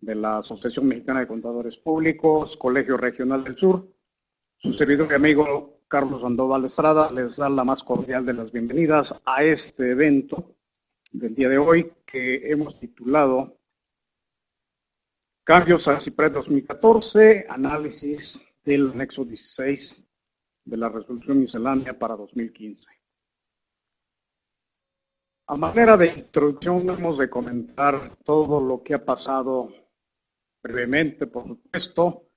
de la Asociación Mexicana de Contadores Públicos, Colegio Regional del Sur. Su servidor y amigo Carlos Sandoval Estrada les da la más cordial de las bienvenidas a este evento del día de hoy que hemos titulado Cambios a CIPRED 2014, análisis del anexo 16 de la resolución miscelánea para 2015. A manera de introducción, hemos de comentar todo lo que ha pasado brevemente, por supuesto,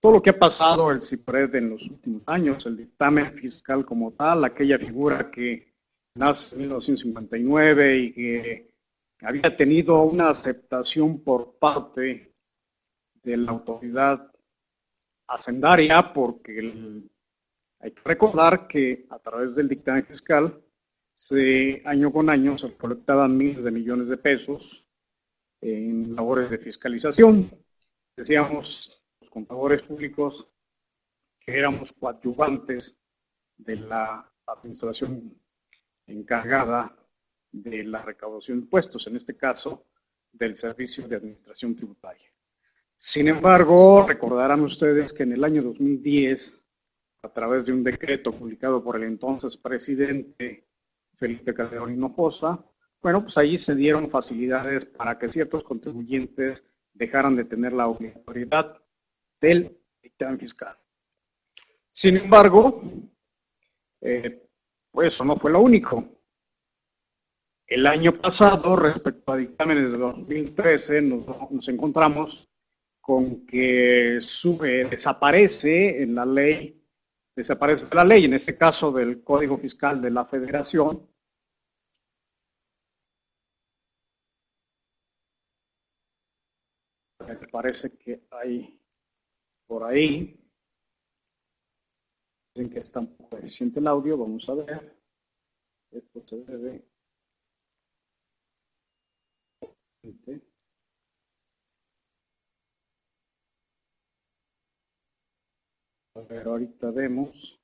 todo lo que ha pasado el CIPRED en los últimos años, el dictamen fiscal como tal, aquella figura que nace en 1959 y que había tenido una aceptación por parte de la autoridad hacendaria, porque hay que recordar que a través del dictamen fiscal se, año con año se colectaban miles de millones de pesos en labores de fiscalización. Decíamos los contadores públicos que éramos coadyuvantes de la administración encargada de la recaudación de impuestos, en este caso del Servicio de Administración Tributaria. Sin embargo, recordarán ustedes que en el año 2010, a través de un decreto publicado por el entonces presidente Felipe Calderón Hinojosa, bueno, pues ahí se dieron facilidades para que ciertos contribuyentes dejaran de tener la obligatoriedad del dictamen fiscal. Sin embargo, eh, pues eso no fue lo único. El año pasado, respecto a dictámenes de 2013, nos, nos encontramos con que sube, desaparece en la ley, desaparece la ley, en este caso del Código Fiscal de la Federación, parece que hay por ahí, dicen que está un poco eficiente el audio, vamos a ver, esto se debe. A ver, ahorita vemos.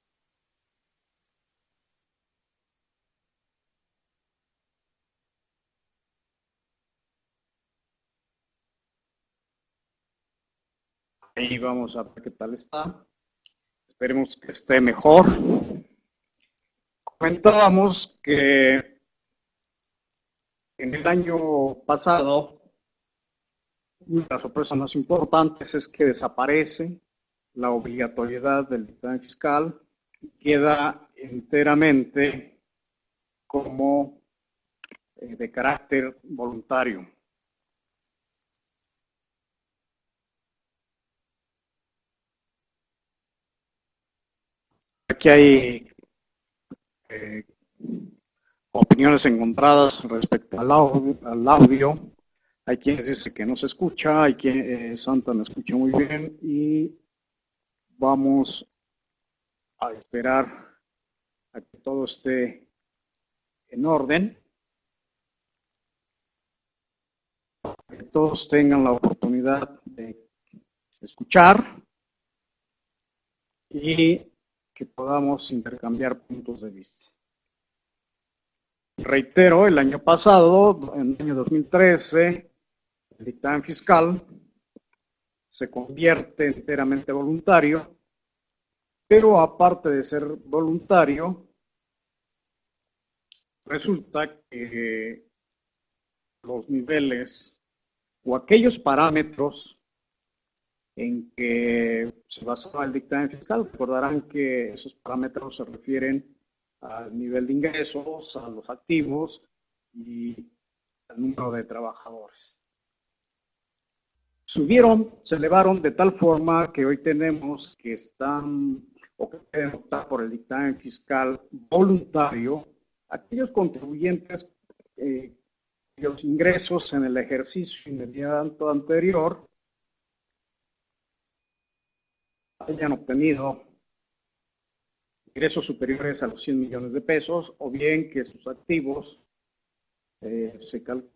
Ahí vamos a ver qué tal está. Esperemos que esté mejor. Comentábamos que en el año pasado, una de las sorpresas más importantes es que desaparece la obligatoriedad del dictamen fiscal queda enteramente como eh, de carácter voluntario. Aquí hay eh, opiniones encontradas respecto al audio, Hay quienes dicen que no se escucha, hay quien eh, Santa me escucha muy bien y vamos a esperar a que todo esté en orden, que todos tengan la oportunidad de escuchar y que podamos intercambiar puntos de vista. Reitero, el año pasado, en el año 2013, el dictamen fiscal se convierte enteramente voluntario, pero aparte de ser voluntario, resulta que los niveles o aquellos parámetros en que se basaba el dictamen fiscal, recordarán que esos parámetros se refieren al nivel de ingresos, a los activos y al número de trabajadores. Subieron, se elevaron de tal forma que hoy tenemos que están o que pueden optar por el dictamen fiscal voluntario aquellos contribuyentes eh, cuyos ingresos en el ejercicio inmediato anterior hayan obtenido ingresos superiores a los 100 millones de pesos o bien que sus activos eh,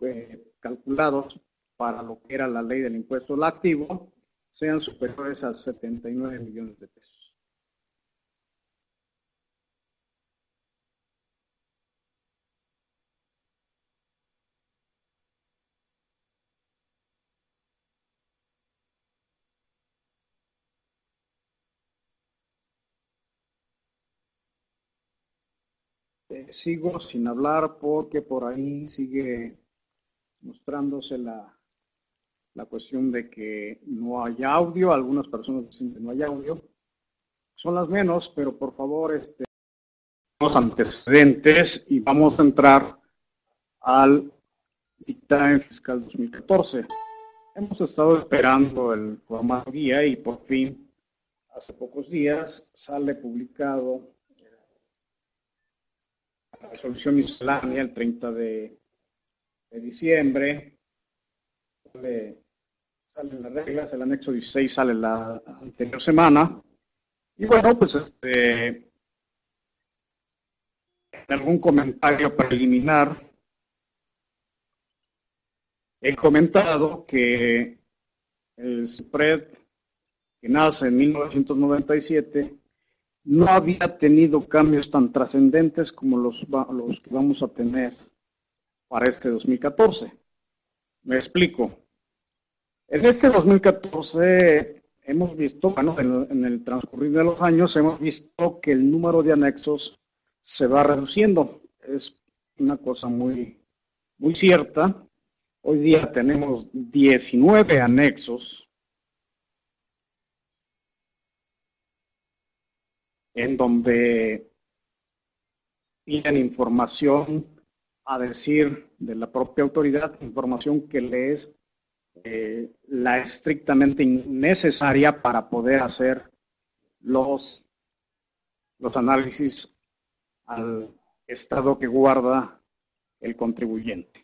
eh, calculados para lo que era la ley del impuesto al activo sean superiores a 79 millones de pesos. Sigo sin hablar porque por ahí sigue mostrándose la, la cuestión de que no hay audio. Algunas personas dicen que no hay audio. Son las menos, pero por favor, este, los antecedentes y vamos a entrar al dictamen fiscal 2014. Hemos estado esperando el formato guía y por fin, hace pocos días, sale publicado la resolución miscelánea el 30 de, diciembre. Sale, salen las reglas, el anexo 16 sale la anterior semana. Y bueno, pues este, algún comentario preliminar he comentado que el spread que nace en 1997 no había tenido cambios tan trascendentes como los, los que vamos a tener para este 2014. Me explico. En este 2014 hemos visto, bueno, en, el transcurrir de los años hemos visto que el número de anexos se va reduciendo. Es una cosa muy, muy cierta. Hoy día tenemos 19 anexos en donde piden información a decir de la propia autoridad, información que le es eh, la estrictamente necesaria para poder hacer los, los análisis al estado que guarda el contribuyente.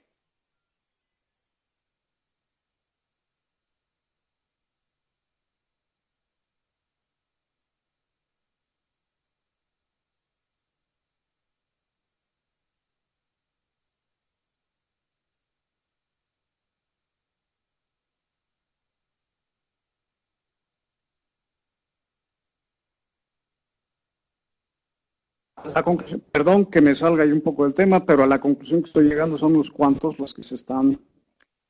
Perdón que me salga ahí un poco del tema, pero a la conclusión que estoy llegando son unos cuantos los que se están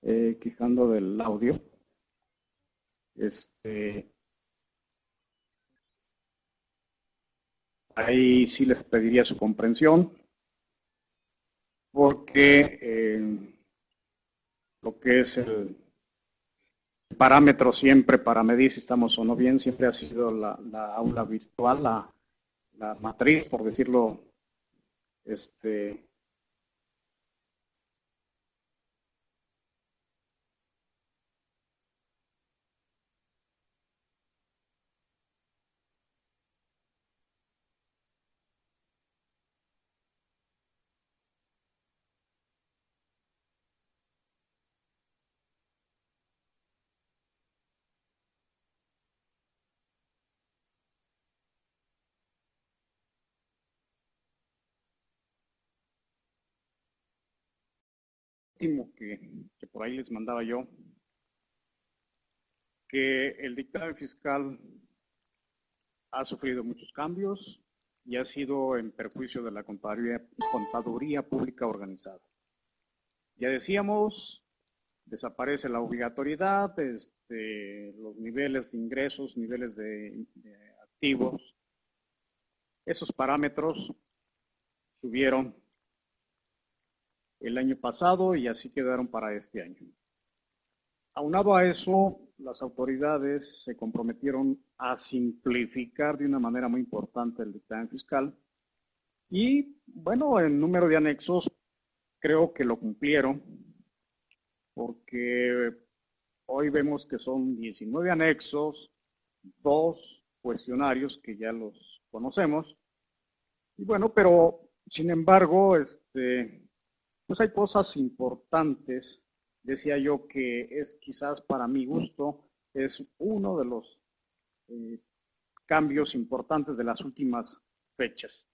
eh, quejando del audio. Este, ahí sí les pediría su comprensión, porque eh, lo que es el parámetro siempre para medir si estamos o no bien siempre ha sido la, la aula virtual, la la matriz, por decirlo, este, último que, por ahí les mandaba yo, que el dictamen fiscal ha sufrido muchos cambios y ha sido en perjuicio de la contaduría, pública organizada. Ya decíamos, desaparece la obligatoriedad, este, los niveles de ingresos, niveles de activos, esos parámetros subieron el año pasado y así quedaron para este año. Aunado a eso, las autoridades se comprometieron a simplificar de una manera muy importante el dictamen fiscal y, bueno, el número de anexos creo que lo cumplieron porque hoy vemos que son 19 anexos, dos cuestionarios que ya los conocemos. Y bueno, pero sin embargo, este, pues hay cosas importantes, decía yo, que es quizás para mi gusto, es uno de los eh, cambios importantes de las últimas fechas.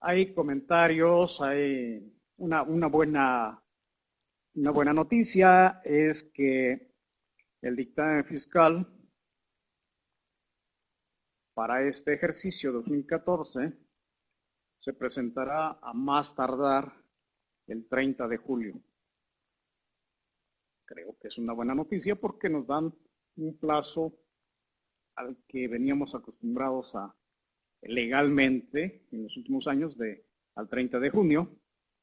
Hay comentarios, hay una, una, buena, una buena noticia, es que el dictamen fiscal para este ejercicio 2014 se presentará a más tardar el 30 de julio. Creo que es una buena noticia porque nos dan un plazo al que veníamos acostumbrados a legalmente en los últimos años de al 30 de junio,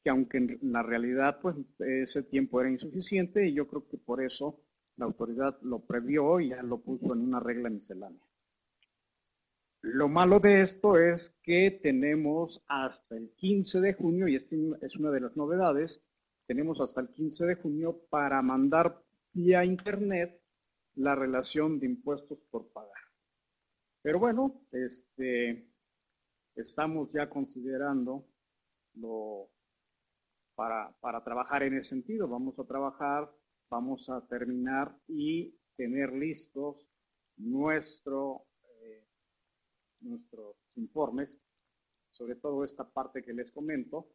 que aunque en la realidad pues ese tiempo era insuficiente y yo creo que por eso la autoridad lo previó y ya lo puso en una regla miscelánea. Lo malo de esto es que tenemos hasta el 15 de junio, y esta es una de las novedades, tenemos hasta el 15 de junio para mandar vía internet la relación de impuestos por pagar. Pero bueno, este, estamos ya considerando lo, para, para trabajar en ese sentido. Vamos a trabajar, vamos a terminar y tener listos nuestro, nuestros informes, sobre todo esta parte que les comento,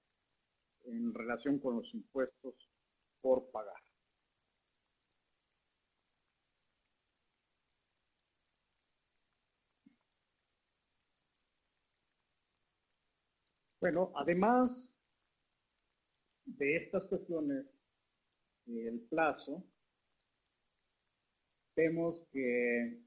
en relación con los impuestos por pagar. Bueno, además de estas cuestiones el plazo, vemos que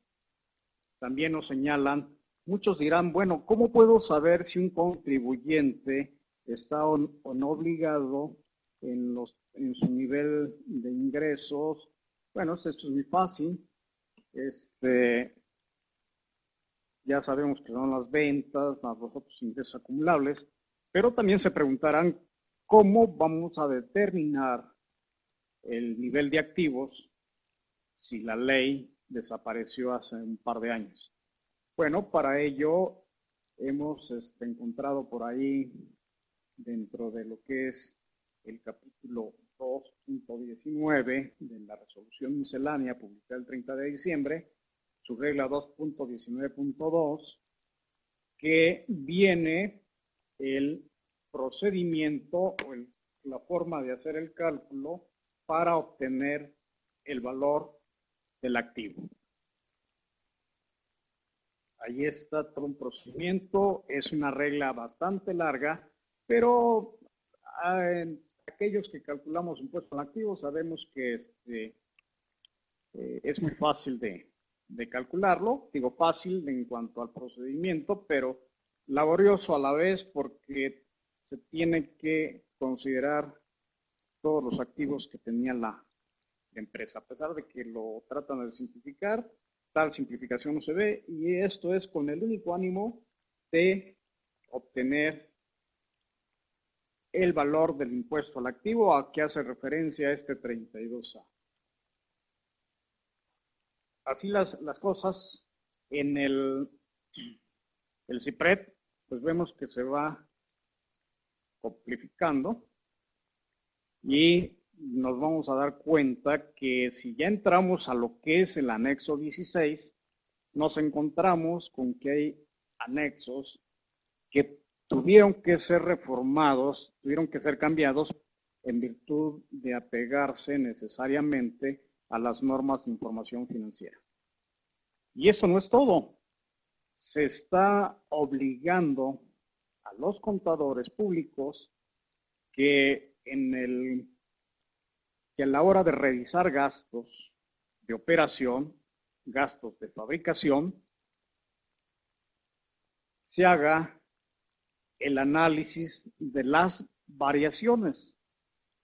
también nos señalan, muchos dirán, bueno, ¿cómo puedo saber si un contribuyente está o, no obligado en, los, su nivel de ingresos? Bueno, esto es muy fácil. Este, ya sabemos que son las ventas, más los otros ingresos acumulables. Pero también se preguntarán cómo vamos a determinar el nivel de activos si la ley desapareció hace un par de años. Bueno, para ello hemos este, encontrado por ahí dentro de lo que es el capítulo 2.19 de la resolución miscelánea publicada el 30 de diciembre, su regla 2.19.2, que viene el procedimiento o la forma de hacer el cálculo para obtener el valor del activo. Ahí está todo un procedimiento, es una regla bastante larga, pero ah, aquellos que calculamos impuesto al activo sabemos que este, eh, es muy fácil de, de calcularlo, digo fácil en cuanto al procedimiento, pero laborioso a la vez porque se tiene que considerar todos los activos que tenía la empresa, a pesar de que lo tratan de simplificar, tal simplificación no se ve y esto es con el único ánimo de obtener el valor del impuesto al activo a que hace referencia este 32A. Así las, las cosas, en el, el CIPRED, pues vemos que se va simplificando y nos vamos a dar cuenta que si ya entramos a lo que es el anexo 16, nos encontramos con que hay anexos que tuvieron que ser reformados, tuvieron que ser cambiados en virtud de apegarse necesariamente a las normas de información financiera. Y eso no es todo. Se está obligando a los contadores públicos que en el a la hora de revisar gastos de operación, gastos de fabricación, se haga el análisis de las variaciones.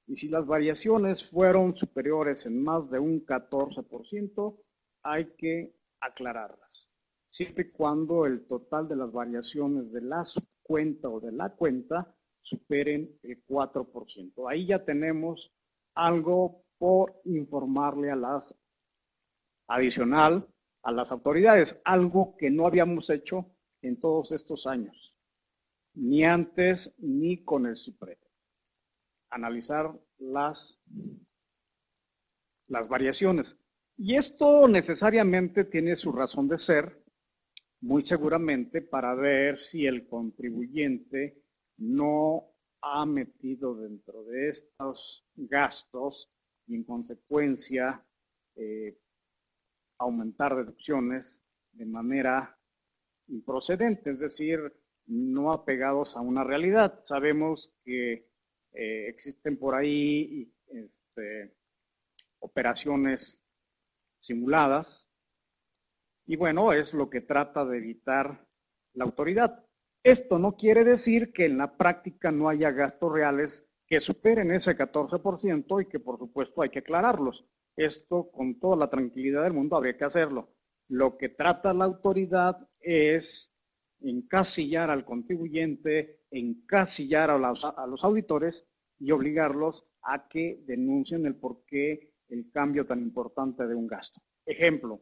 Y si las variaciones fueron superiores en más de un 14%, hay que aclararlas. Siempre y cuando el total de las variaciones de la cuenta o de la cuenta superen el 4%. Ahí ya tenemos algo por informarle a las adicional a las autoridades, algo que no habíamos hecho en todos estos años, ni antes ni con el Supremo. Analizar las, las variaciones. Y esto necesariamente tiene su razón de ser, muy seguramente para ver si el contribuyente no ha metido dentro de estos gastos y en consecuencia eh, aumentar deducciones de manera improcedente, es decir, no apegados a una realidad. Sabemos que eh, existen por ahí este, operaciones simuladas Y bueno, es lo que trata de evitar la autoridad. Esto no quiere decir que en la práctica no haya gastos reales que superen ese 14% y que por supuesto hay que aclararlos. Esto con toda la tranquilidad del mundo habría que hacerlo. Lo que trata la autoridad es encasillar al contribuyente, encasillar a los, auditores y obligarlos a que denuncien el por qué el cambio tan importante de un gasto. Ejemplo,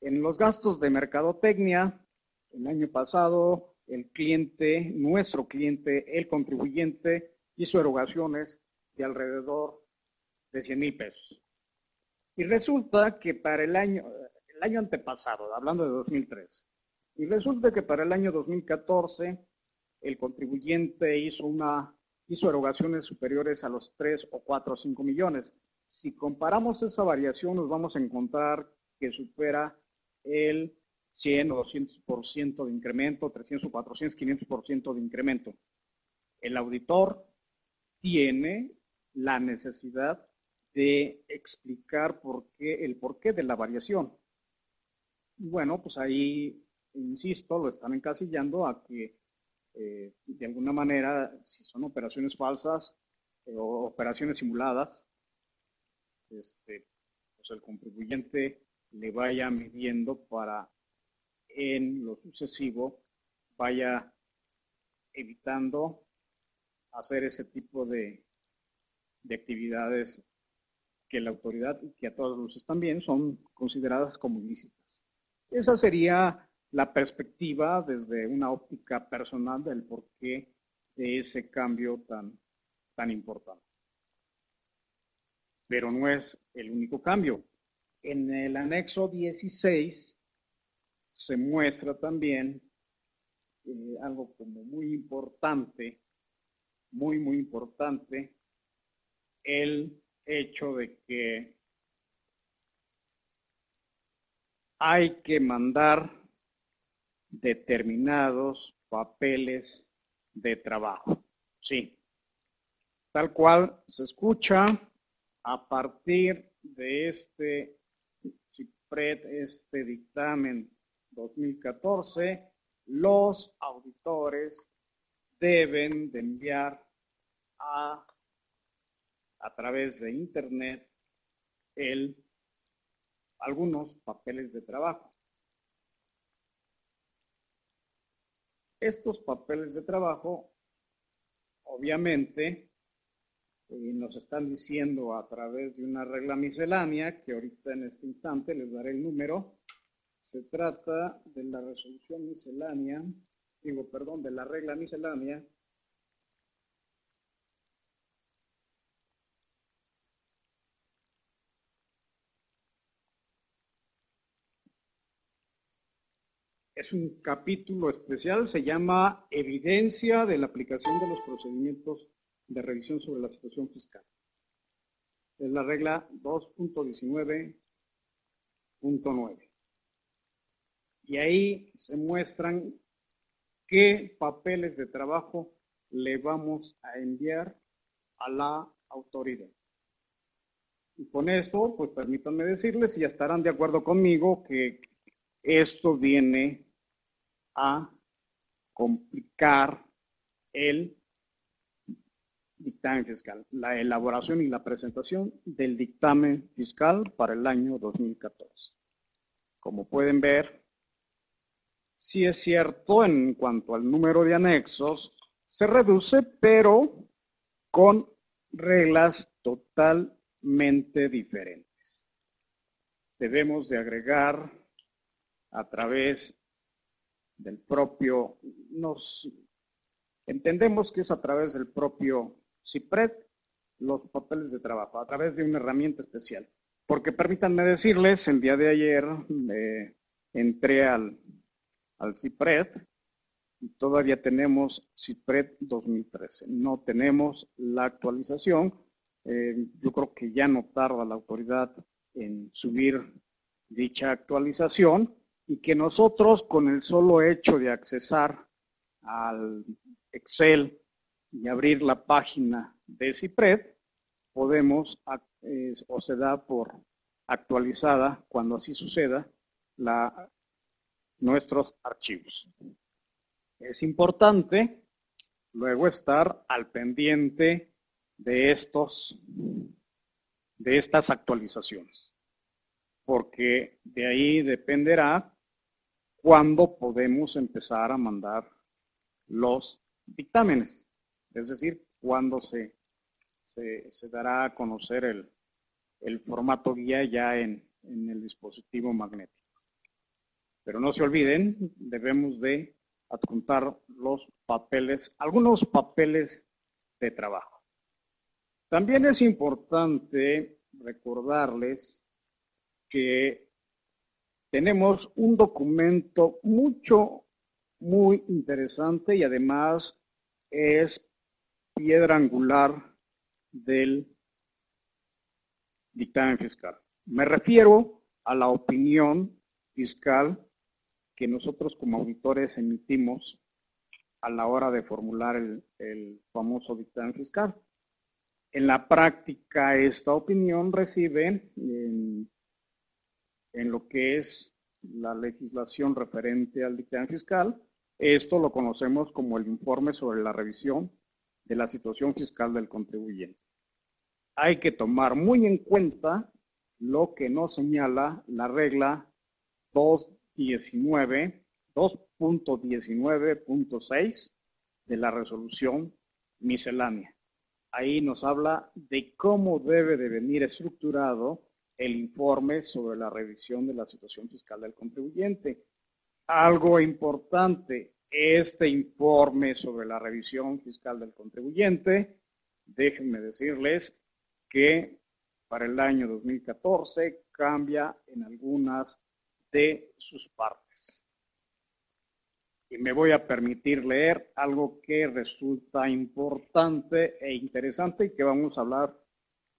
en los gastos de mercadotecnia, el año pasado, el cliente, nuestro cliente, el contribuyente, hizo erogaciones de alrededor de 100 mil pesos. Y resulta que para el año, el año antepasado, hablando de 2003, y resulta que para el año 2014 el contribuyente hizo, una, hizo erogaciones superiores a los 3 o 4 o 5 millones. Si comparamos esa variación, nos vamos a encontrar que supera el 100 o 200% de incremento, 300 o 400, 500% de incremento. El auditor tiene la necesidad de explicar por qué, el porqué de la variación. Bueno, pues ahí, insisto, lo están encasillando a que eh, de alguna manera, si son operaciones falsas eh, o operaciones simuladas, este, pues el contribuyente le vaya midiendo para en lo sucesivo vaya evitando hacer ese tipo de, de actividades que la autoridad y que a todos los luces también son consideradas como ilícitas. Esa sería la perspectiva desde una óptica personal del porqué de ese cambio tan, tan importante. Pero no es el único cambio. En el anexo 16 se muestra también eh, algo como muy importante, muy, muy importante, el hecho de que hay que mandar determinados papeles de trabajo. Sí, tal cual se escucha a partir de este CIPRED, este dictamen 2014, los auditores deben de enviar a a través de Internet el, algunos papeles de trabajo. Estos papeles de trabajo, obviamente, eh, nos están diciendo a través de una regla miscelánea, que ahorita en este instante les daré el número, se trata de la resolución miscelánea, digo, perdón, de la regla miscelánea es un capítulo especial, se llama Evidencia de la aplicación de los procedimientos de revisión sobre la situación fiscal. Es la regla 2.19.9. Y ahí se muestran qué papeles de trabajo le vamos a enviar a la autoridad. Y con esto, pues permítanme decirles, y estarán de acuerdo conmigo, que esto viene a complicar el dictamen fiscal, la elaboración y la presentación del dictamen fiscal para el año 2014. Como pueden ver, sí es cierto en cuanto al número de anexos, se reduce, pero con reglas totalmente diferentes. Debemos de agregar a través del propio, nos entendemos que es a través del propio CIPRED los papeles de trabajo, a través de una herramienta especial. Porque permítanme decirles, el día de ayer eh, entré al, al CIPRED todavía tenemos CIPRED 2013. No tenemos la actualización. Eh, yo creo que ya no tarda la autoridad en subir dicha actualización y que nosotros con el solo hecho de accesar al Excel y abrir la página de CIPRED, podemos, o se da por actualizada, cuando así suceda, la nuestros archivos. Es importante luego estar al pendiente de estos de estas actualizaciones, porque de ahí dependerá cuándo podemos empezar a mandar los dictámenes, es decir, cuándo se, se, dará a conocer el, el formato guía ya en, en el dispositivo magnético. Pero no se olviden, debemos de adjuntar los papeles, algunos papeles de trabajo. También es importante recordarles que tenemos un documento mucho, muy interesante y además es piedra angular del dictamen fiscal. Me refiero a la opinión fiscal nosotros como auditores emitimos a la hora de formular el, famoso dictamen fiscal. En la práctica, esta opinión recibe en, en, lo que es la legislación referente al dictamen fiscal. Esto lo conocemos como el informe sobre la revisión de la situación fiscal del contribuyente. Hay que tomar muy en cuenta lo que nos señala la regla 219, 2.19.6 de la resolución miscelánea. Ahí nos habla de cómo debe de venir estructurado el informe sobre la revisión de la situación fiscal del contribuyente. Algo importante, este informe sobre la revisión fiscal del contribuyente, déjenme decirles que para el año 2014 cambia en algunas de sus partes. Y me voy a permitir leer algo que resulta importante e interesante y que vamos a hablar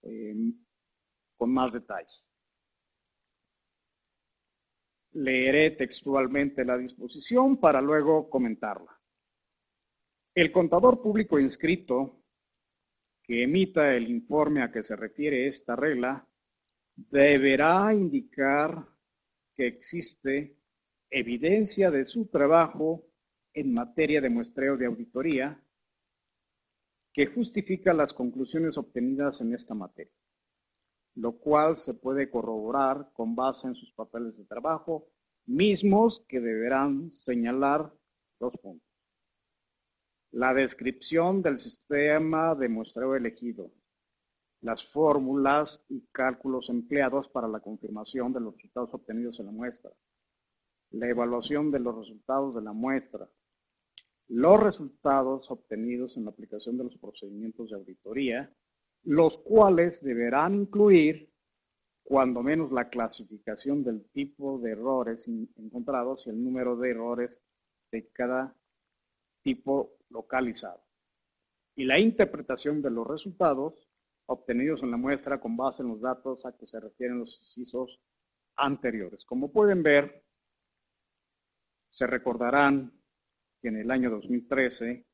eh, con más detalles. Leeré textualmente la disposición para luego comentarla. El contador público inscrito que emita el informe a que se refiere esta regla deberá indicar que existe evidencia de su trabajo en materia de muestreo de auditoría que justifica las conclusiones obtenidas en esta materia, lo cual se puede corroborar con base en sus papeles de trabajo, mismos que deberán señalar dos puntos. La descripción del sistema de muestreo elegido, las fórmulas y cálculos empleados para la confirmación de los resultados obtenidos en la muestra, la evaluación de los resultados de la muestra, los resultados obtenidos en la aplicación de los procedimientos de auditoría, los cuales deberán incluir cuando menos la clasificación del tipo de errores encontrados y el número de errores de cada tipo localizado. Y la interpretación de los resultados obtenidos en la muestra con base en los datos a que se refieren los incisos anteriores. Como pueden ver, se recordarán que en el año 2013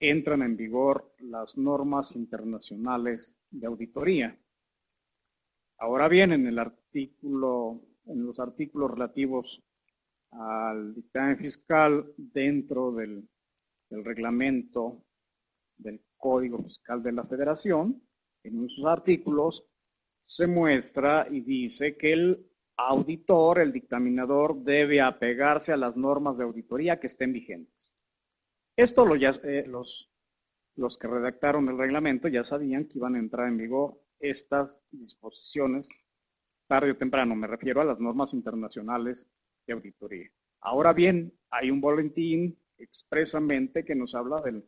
entran en vigor las normas internacionales de auditoría. Ahora bien, en el artículo, en los artículos relativos al dictamen fiscal dentro del, del reglamento del Código Fiscal de la Federación, en sus artículos, se muestra y dice que el auditor, el dictaminador, debe apegarse a las normas de auditoría que estén vigentes. Esto lo ya, eh, los, los que redactaron el reglamento ya sabían que iban a entrar en vigor estas disposiciones tarde o temprano. Me refiero a las normas internacionales de auditoría. Ahora bien, hay un boletín expresamente que nos habla del,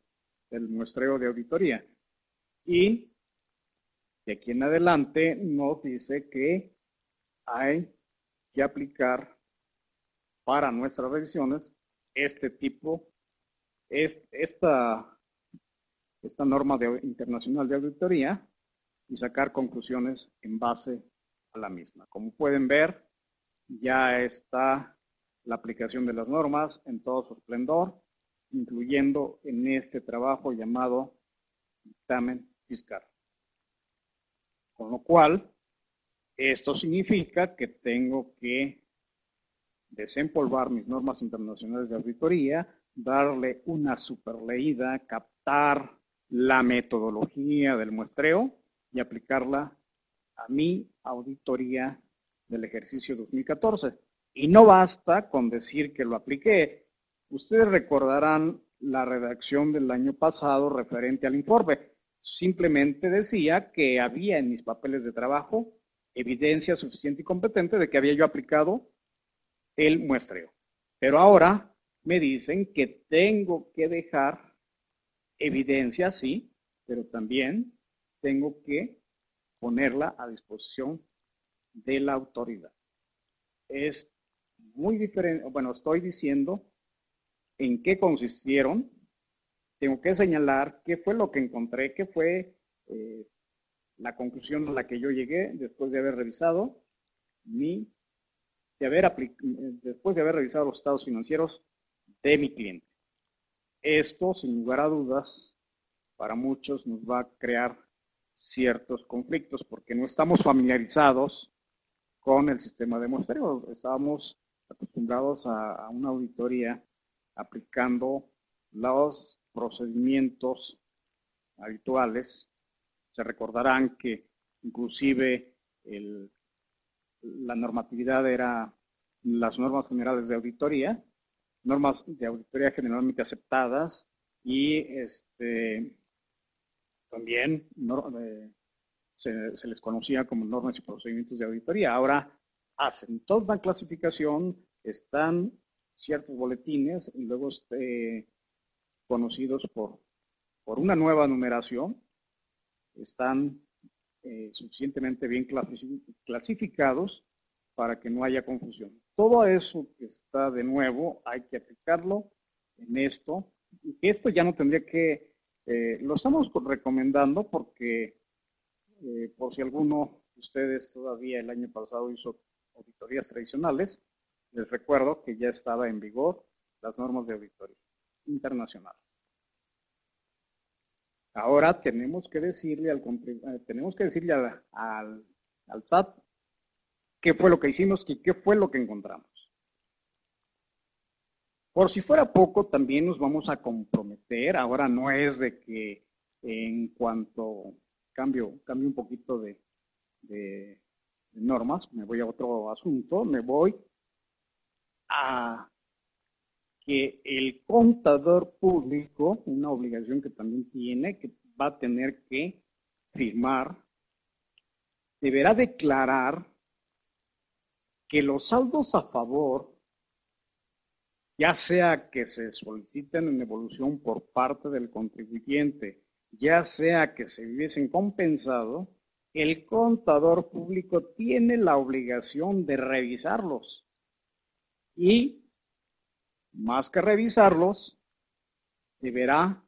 del muestreo de auditoría. Y de aquí en adelante nos dice que hay que aplicar para nuestras revisiones este tipo, esta, esta norma de, internacional de auditoría y sacar conclusiones en base a la misma. Como pueden ver, ya está la aplicación de las normas en todo su esplendor, incluyendo en este trabajo llamado dictamen fiscal. Con lo cual, esto significa que tengo que desempolvar mis normas internacionales de auditoría, darle una superleída, captar la metodología del muestreo y aplicarla a mi auditoría del ejercicio 2014. Y no basta con decir que lo apliqué. Ustedes recordarán la redacción del año pasado referente al informe. Simplemente decía que había en mis papeles de trabajo evidencia suficiente y competente de que había yo aplicado el muestreo. Pero ahora me dicen que tengo que dejar evidencia, sí, pero también tengo que ponerla a disposición de la autoridad. Es muy diferente, bueno, estoy diciendo en qué consistieron, tengo que señalar qué fue lo que encontré, qué fue eh, la conclusión a la que yo llegué después de haber revisado mi, de haber después de haber revisado los estados financieros de mi cliente. Esto, sin lugar a dudas, para muchos nos va a crear ciertos conflictos porque no estamos familiarizados con el sistema de muestreo. Estábamos acostumbrados a, una auditoría aplicando los procedimientos habituales. Se recordarán que inclusive la normatividad era las normas generales de auditoría, normas de auditoría generalmente aceptadas y este, también eh, se, se, les conocía como normas y procedimientos de auditoría. Ahora hacen toda una clasificación, están ciertos boletines y luego este, conocidos por, por una nueva numeración, están eh, suficientemente bien clasificados para que no haya confusión. Todo eso que está de nuevo hay que aplicarlo en esto. Y esto ya no tendría que, eh, lo estamos recomendando porque eh, por si alguno de ustedes todavía el año pasado hizo auditorías tradicionales, les recuerdo que ya estaba en vigor las normas de auditoría internacional. Ahora tenemos que decirle al, eh, tenemos que decirle al, al, SAT qué fue lo que hicimos y qué fue lo que encontramos. Por si fuera poco, también nos vamos a comprometer. Ahora no es de que en cuanto cambio, cambio un poquito de, normas, me voy a otro asunto, me voy a que el contador público, una obligación que también tiene, que va a tener que firmar, deberá declarar que los saldos a favor, ya sea que se soliciten en evolución por parte del contribuyente, ya sea que se hubiesen compensado, el contador público tiene la obligación de revisarlos. Y, más que revisarlos, deberá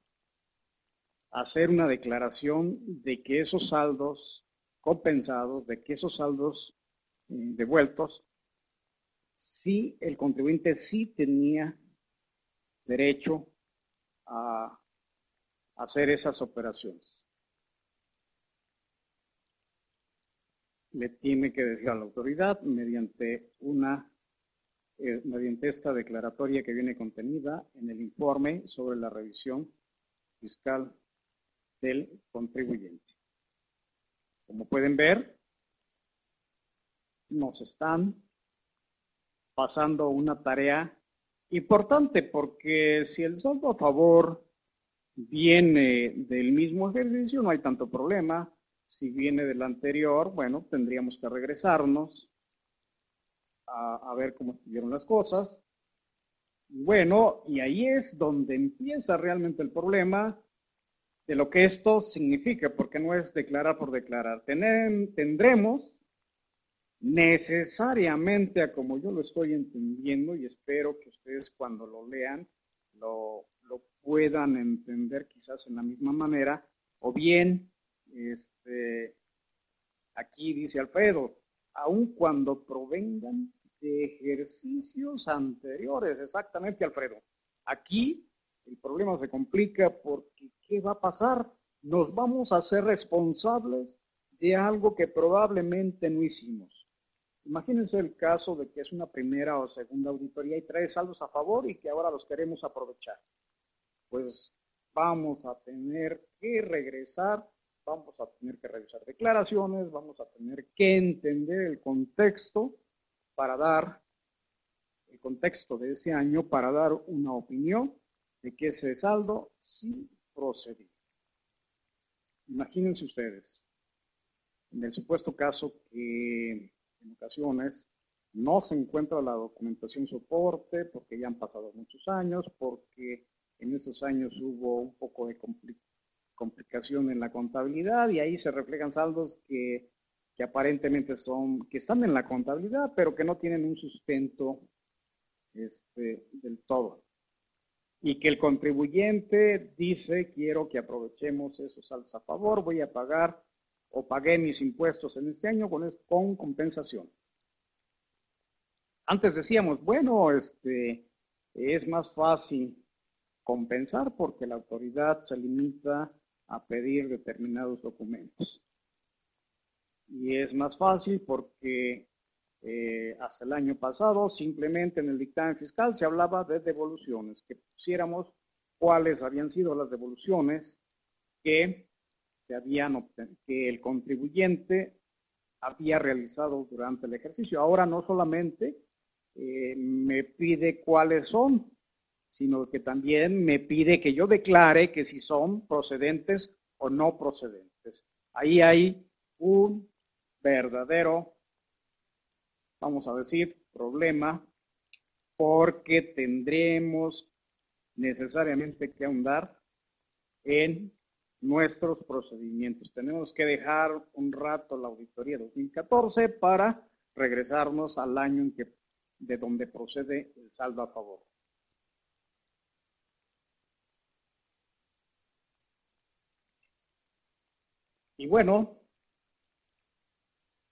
hacer una declaración de que esos saldos compensados, de que esos saldos mm, devueltos, sí, el contribuyente sí tenía derecho a hacer esas operaciones. le tiene que decir a la autoridad mediante una eh, mediante esta declaratoria que viene contenida en el informe sobre la revisión fiscal del contribuyente. Como pueden ver, nos están pasando una tarea importante porque si el saldo a favor viene del mismo ejercicio, no hay tanto problema. Si viene del anterior, bueno, tendríamos que regresarnos a, ver cómo estuvieron las cosas. Bueno, y ahí es donde empieza realmente el problema de lo que esto significa, porque no es declarar por declarar. tendremos necesariamente, a como yo lo estoy entendiendo, y espero que ustedes cuando lo lean lo, lo puedan entender quizás en la misma manera, o bien este, aquí dice Alfredo, aun cuando provengan de ejercicios anteriores, exactamente Alfredo. Aquí el problema se complica porque ¿qué va a pasar? Nos vamos a ser responsables de algo que probablemente no hicimos. Imagínense el caso de que es una primera o segunda auditoría y trae saldos a favor y que ahora los queremos aprovechar. Pues vamos a tener que regresar, vamos a tener que revisar declaraciones, vamos a tener que entender el contexto para dar el contexto de ese año para dar una opinión de que ese saldo sí procedió. Imagínense ustedes, en el supuesto caso que en ocasiones no se encuentra la documentación soporte porque ya han pasado muchos años, porque en esos años hubo un poco de complicación en la contabilidad y ahí se reflejan saldos que, que aparentemente son, que están en la contabilidad, pero que no tienen un sustento este, del todo. Y que el contribuyente dice, quiero que aprovechemos esos saldos a favor, voy a pagar o pagué mis impuestos en este año con, con compensación. Antes decíamos, bueno, este, es más fácil compensar porque la autoridad se limita a pedir determinados documentos. Y es más fácil porque eh, hasta el año pasado simplemente en el dictamen fiscal se hablaba de devoluciones, que pusiéramos cuáles habían sido las devoluciones que se habían que el contribuyente había realizado durante el ejercicio. Ahora no solamente eh, me pide cuáles son, sino que también me pide que yo declare que si son procedentes o no procedentes. Ahí hay un verdadero, vamos a decir, problema, porque tendremos necesariamente que ahondar en nuestros procedimientos. Tenemos que dejar un rato la auditoría 2014 para regresarnos al año en que, de donde procede el saldo a favor. Y bueno,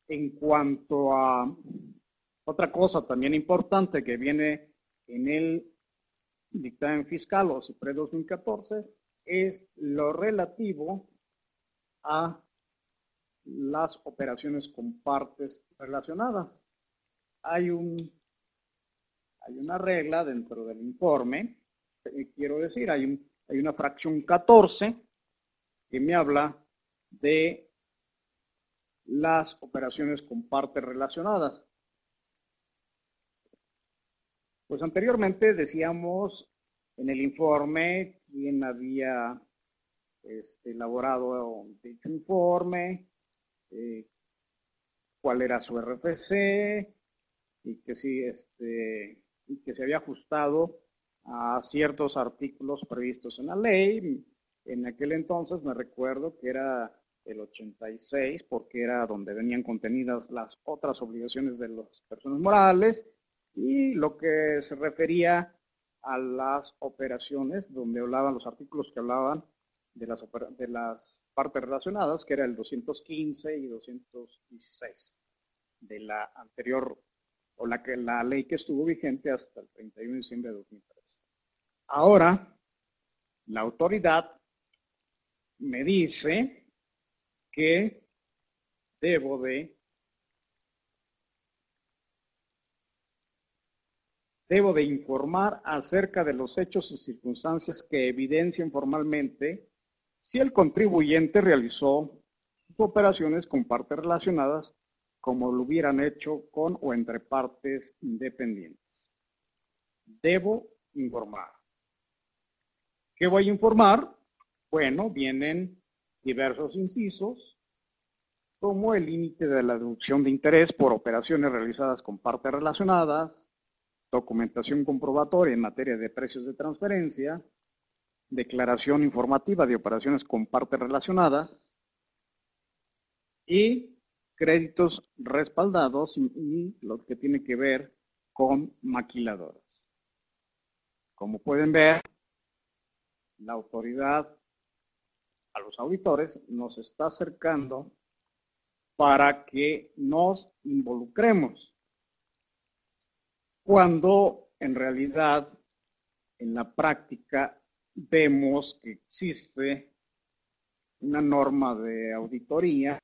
en cuanto a otra cosa también importante que viene en el dictamen fiscal o CIPRE 2014 es lo relativo a las operaciones con partes relacionadas. Hay, un, hay una regla dentro del informe, eh, quiero decir, hay, hay una fracción 14 que me habla de las operaciones con partes relacionadas. Pues anteriormente decíamos en el informe quién había este, elaborado dicho informe, eh, cuál era su RFC y que sí, este, y que se había ajustado a ciertos artículos previstos en la ley. En aquel entonces me recuerdo que era el 86, porque era donde venían contenidas las otras obligaciones de las personas morales, y lo que se refería a las operaciones, donde hablaban los artículos que hablaban de las, de las partes relacionadas, que era el 215 y 216 de la anterior, o la, que, la ley que estuvo vigente hasta el 31 de diciembre de 2013. Ahora, la autoridad me dice que debo de debo de informar acerca de los hechos y circunstancias que evidencien formalmente si el contribuyente realizó operaciones con partes relacionadas como lo hubieran hecho con o entre partes independientes. Debo informar. ¿Qué voy a informar? Bueno, vienen diversos incisos, como el límite de la deducción de interés por operaciones realizadas con partes relacionadas, documentación comprobatoria en materia de precios de transferencia, declaración informativa de operaciones con partes relacionadas y créditos respaldados y, lo que tiene que ver con maquiladoras. Como pueden ver, la autoridad a los auditores nos está acercando para que nos involucremos. Cuando en realidad en la práctica vemos que existe una norma de auditoría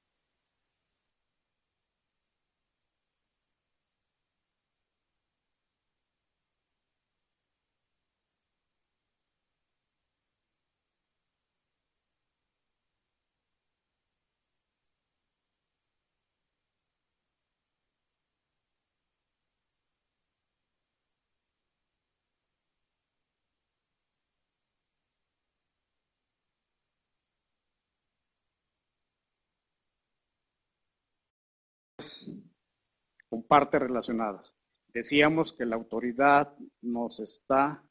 con partes relacionadas. Decíamos que la autoridad nos está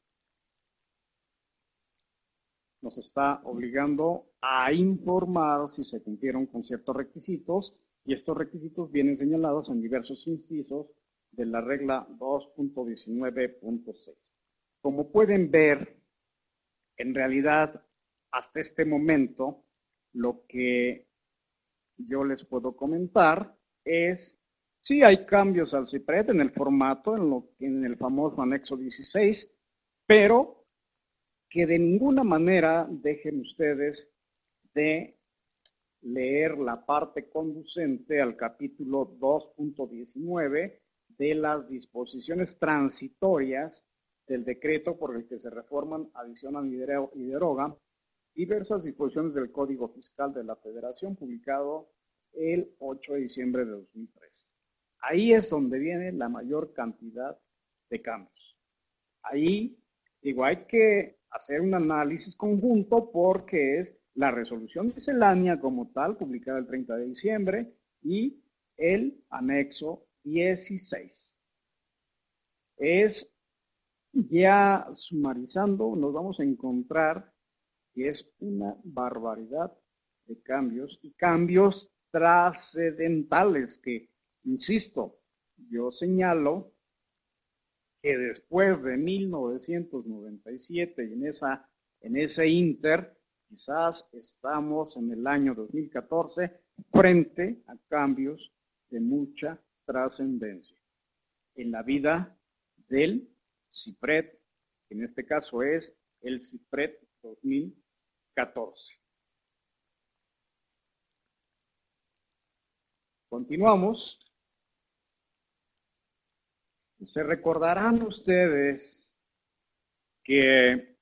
nos está obligando a informar si se cumplieron con ciertos requisitos y estos requisitos vienen señalados en diversos incisos de la regla 2.19.6. Como pueden ver, en realidad, hasta este momento, lo que yo les puedo comentar es si hay cambios al CIPRED en el formato, en, lo, en el famoso anexo 16, pero que de ninguna manera dejen ustedes de leer la parte conducente al capítulo 2.19 de las disposiciones transitorias del decreto por el que se reforman, adicionan y derogan diversas disposiciones del Código Fiscal de la Federación, publicado el 8 de diciembre de 2013. Ahí es donde viene la mayor cantidad de cambios. Ahí, digo, hay que hacer un análisis conjunto porque es la resolución miscelánea como tal, publicada el 30 de diciembre, y el anexo 16. Es ya sumarizando, nos vamos a encontrar que es una barbaridad de cambios y cambios trascendentales que, insisto, yo señalo que después de 1997 y en, esa, en ese inter, quizás estamos en el año 2014 frente a cambios de mucha trascendencia en la vida del CIPRED, que en este caso es el CIPRED 2014. Continuamos. Se recordarán ustedes que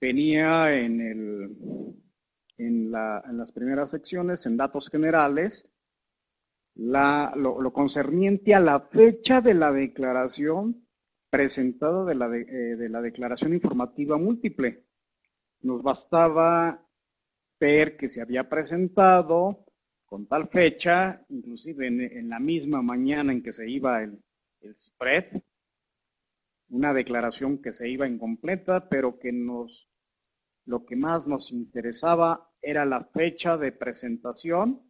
venía en, el, en, las primeras secciones, en datos generales, lo, concerniente a la fecha de la declaración presentada de la, eh, de la declaración informativa múltiple. Nos bastaba ver que se había presentado con tal fecha, inclusive en, la misma mañana en que se iba el spread, una declaración que se iba incompleta, pero que nos, lo que más nos interesaba era la fecha de presentación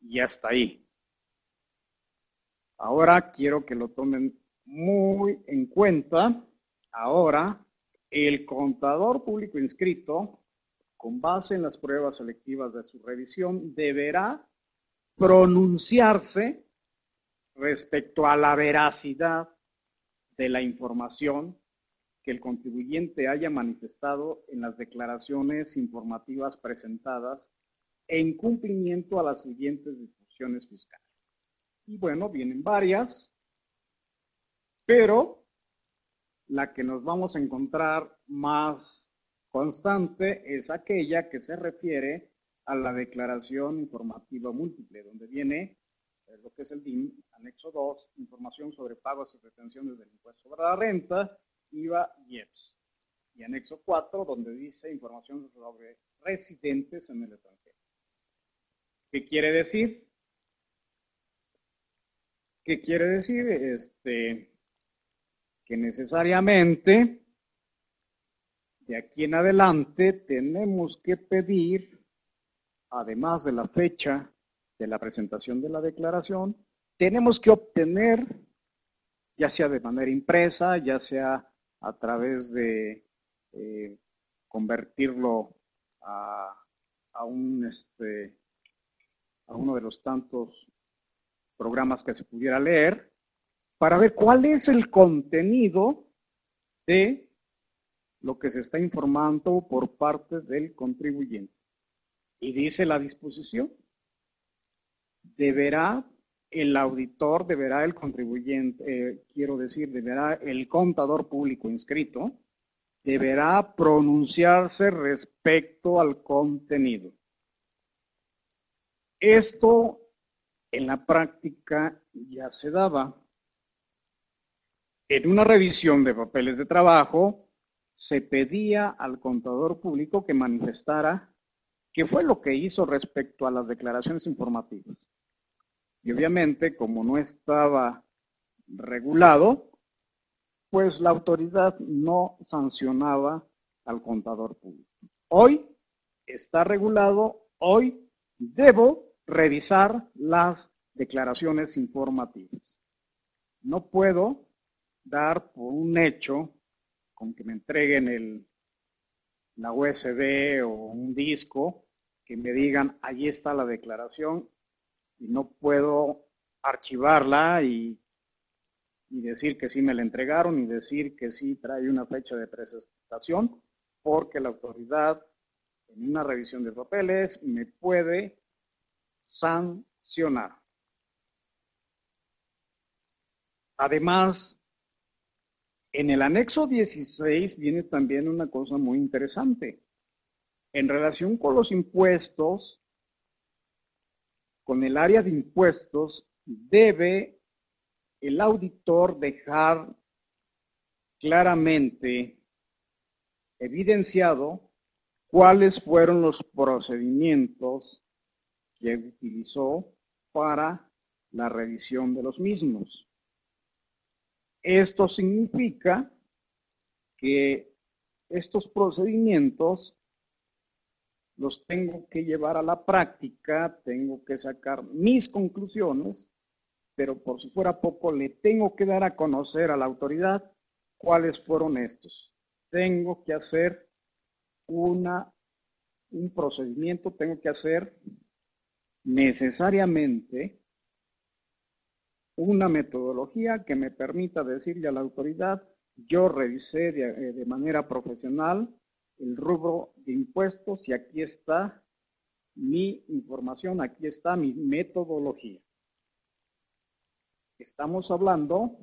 y hasta ahí. Ahora quiero que lo tomen muy en cuenta. Ahora, el contador público inscrito, con base en las pruebas selectivas de su revisión, deberá pronunciarse respecto a la veracidad de la información que el contribuyente haya manifestado en las declaraciones informativas presentadas en cumplimiento a las siguientes disposiciones fiscales. Y bueno, vienen varias, pero la que nos vamos a encontrar más constante es aquella que se refiere a la declaración informativa múltiple, donde viene eh, lo que es el DIM, anexo 2, información sobre pagos y retenciones del impuesto sobre la renta, IVA y EPS. Y anexo 4, donde dice información sobre residentes en el extranjero. ¿Qué quiere decir? ¿Qué quiere decir? Este, que necesariamente de aquí en adelante tenemos que pedir, además de la fecha de la presentación de la declaración, tenemos que obtener, ya sea de manera impresa, ya sea a través de eh, convertirlo a, un, este, a uno de los tantos programas que se pudiera leer, para ver cuál es el contenido de lo que se está informando por parte del contribuyente. Y dice la disposición, deberá el auditor, deberá el contribuyente, eh, quiero decir, deberá el contador público inscrito, deberá pronunciarse respecto al contenido. Esto en la práctica ya se daba. En una revisión de papeles de trabajo, se pedía al contador público que manifestara ¿Qué fue lo que hizo respecto a las declaraciones informativas? Y obviamente, como no estaba regulado, pues la autoridad no sancionaba al contador público. Hoy está regulado, hoy debo revisar las declaraciones informativas. No puedo dar por un hecho con que me entreguen el, la USB o un disco, que me digan, allí está la declaración y no puedo archivarla y, y decir que sí me la entregaron y decir que sí trae una fecha de presentación, porque la autoridad en una revisión de papeles me puede sancionar. Además, en el anexo 16 viene también una cosa muy interesante. En relación con los impuestos, con el área de impuestos, debe el auditor dejar claramente evidenciado cuáles fueron los procedimientos que utilizó para la revisión de los mismos. Esto significa que estos procedimientos los tengo que llevar a la práctica, tengo que sacar mis conclusiones, pero por si fuera poco, le tengo que dar a conocer a la autoridad cuáles fueron estos. Tengo que hacer una, un procedimiento, tengo que hacer necesariamente una metodología que me permita decirle a la autoridad, yo revisé de, de manera profesional el rubro de impuestos y aquí está mi información, aquí está mi metodología. Estamos hablando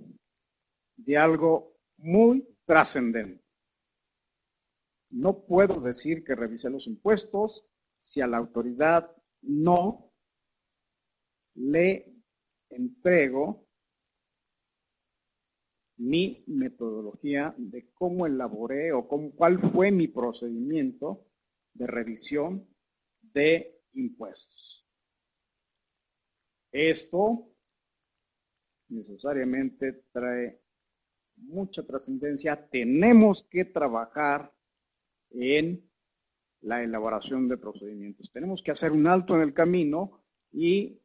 de algo muy trascendente. No puedo decir que revisé los impuestos si a la autoridad no le entrego mi metodología de cómo elaboré o cómo, cuál fue mi procedimiento de revisión de impuestos. Esto necesariamente trae mucha trascendencia. Tenemos que trabajar en la elaboración de procedimientos. Tenemos que hacer un alto en el camino y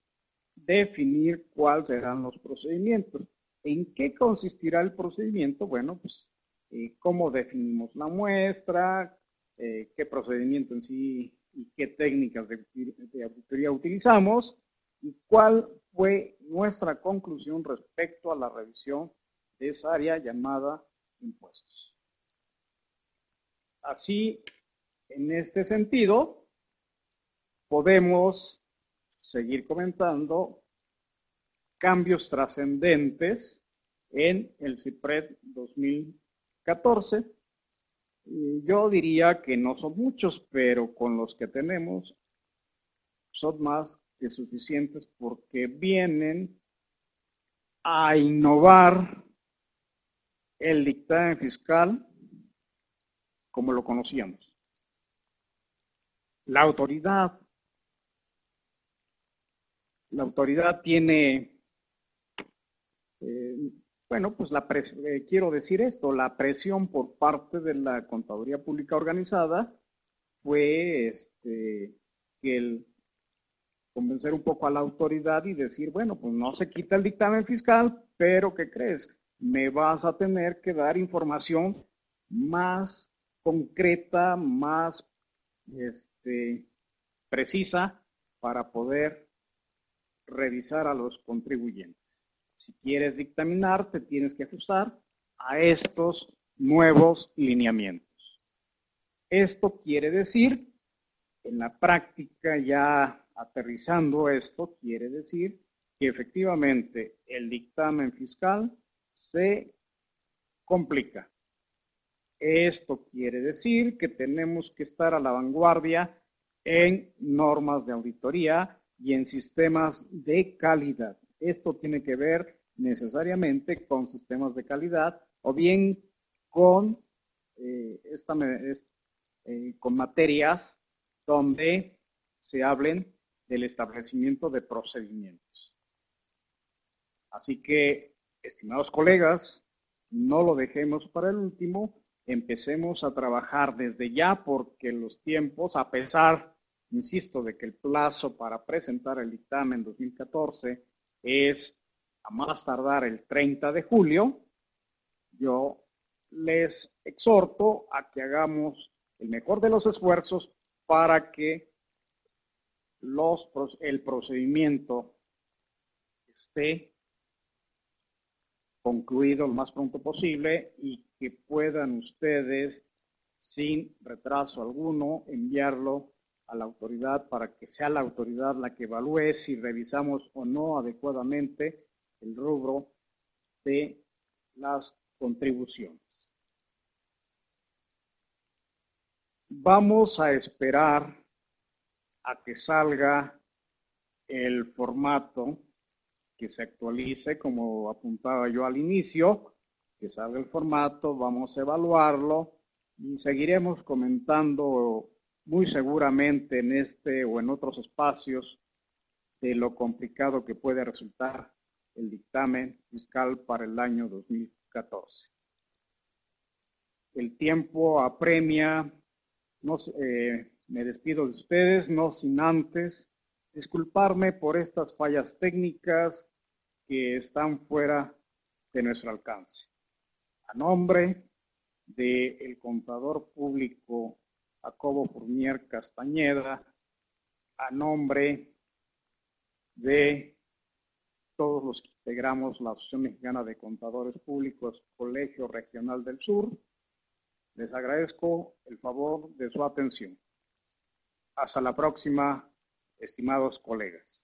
definir cuáles serán los procedimientos. ¿En qué consistirá el procedimiento? Bueno, pues eh, cómo definimos la muestra, eh, qué procedimiento en sí y qué técnicas de, de auditoría utilizamos y cuál fue nuestra conclusión respecto a la revisión de esa área llamada impuestos. Así, en este sentido, podemos seguir comentando cambios trascendentes en el CIPRED 2014. Yo diría que no son muchos, pero con los que tenemos son más que suficientes porque vienen a innovar el dictamen fiscal como lo conocíamos. La autoridad la autoridad tiene, eh, bueno, pues la eh, quiero decir esto, la presión por parte de la Contaduría Pública Organizada fue este, el convencer un poco a la autoridad y decir, bueno, pues no se quita el dictamen fiscal, pero ¿qué crees? Me vas a tener que dar información más concreta, más este, precisa para poder revisar a los contribuyentes. Si quieres dictaminar, te tienes que ajustar a estos nuevos lineamientos. Esto quiere decir, en la práctica ya aterrizando esto, quiere decir que efectivamente el dictamen fiscal se complica. Esto quiere decir que tenemos que estar a la vanguardia en normas de auditoría y en sistemas de calidad. Esto tiene que ver necesariamente con sistemas de calidad o bien con, eh, esta, eh, con materias donde se hablen del establecimiento de procedimientos. Así que, estimados colegas, no lo dejemos para el último, empecemos a trabajar desde ya porque los tiempos, a pesar, insisto, de que el plazo para presentar el dictamen 2014 es a más tardar el 30 de julio, yo les exhorto a que hagamos el mejor de los esfuerzos para que los, el procedimiento esté concluido lo más pronto posible y que puedan ustedes, sin retraso alguno, enviarlo a la autoridad para que sea la autoridad la que evalúe si revisamos o no adecuadamente el rubro de las contribuciones. Vamos a esperar a que salga el formato que se actualice, como apuntaba yo al inicio, que salga el formato, vamos a evaluarlo y seguiremos comentando muy seguramente en este o en otros espacios de lo complicado que puede resultar el dictamen fiscal para el año 2014. El tiempo apremia, no, eh, me despido de ustedes, no sin antes disculparme por estas fallas técnicas que están fuera de nuestro alcance. A nombre del contador público Jacobo Fournier Castañeda, a nombre de todos los que integramos la Asociación Mexicana de Contadores Públicos Colegio Regional del Sur, les agradezco el favor de su atención. Hasta la próxima estimados colegas.